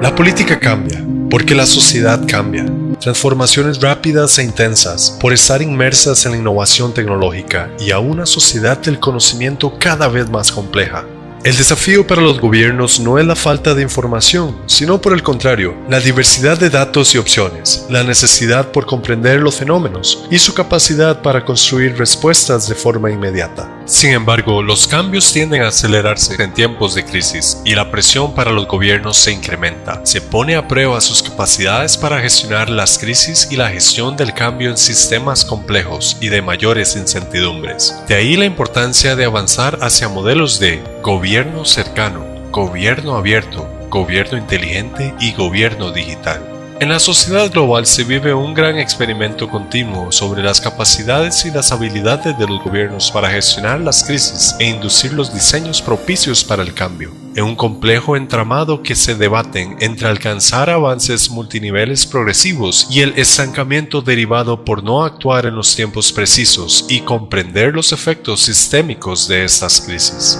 La política cambia, porque la sociedad cambia. Transformaciones rápidas e intensas por estar inmersas en la innovación tecnológica y a una sociedad del conocimiento cada vez más compleja. El desafío para los gobiernos no es la falta de información, sino por el contrario, la diversidad de datos y opciones, la necesidad por comprender los fenómenos y su capacidad para construir respuestas de forma inmediata. Sin embargo, los cambios tienden a acelerarse en tiempos de crisis y la presión para los gobiernos se incrementa. Se pone a prueba sus capacidades para gestionar las crisis y la gestión del cambio en sistemas complejos y de mayores incertidumbres. De ahí la importancia de avanzar hacia modelos de gobierno cercano, gobierno abierto, gobierno inteligente y gobierno digital. En la sociedad global se vive un gran experimento continuo sobre las capacidades y las habilidades de los gobiernos para gestionar las crisis e inducir los diseños propicios para el cambio, en un complejo entramado que se debaten entre alcanzar avances multiniveles progresivos y el estancamiento derivado por no actuar en los tiempos precisos y comprender los efectos sistémicos de estas crisis.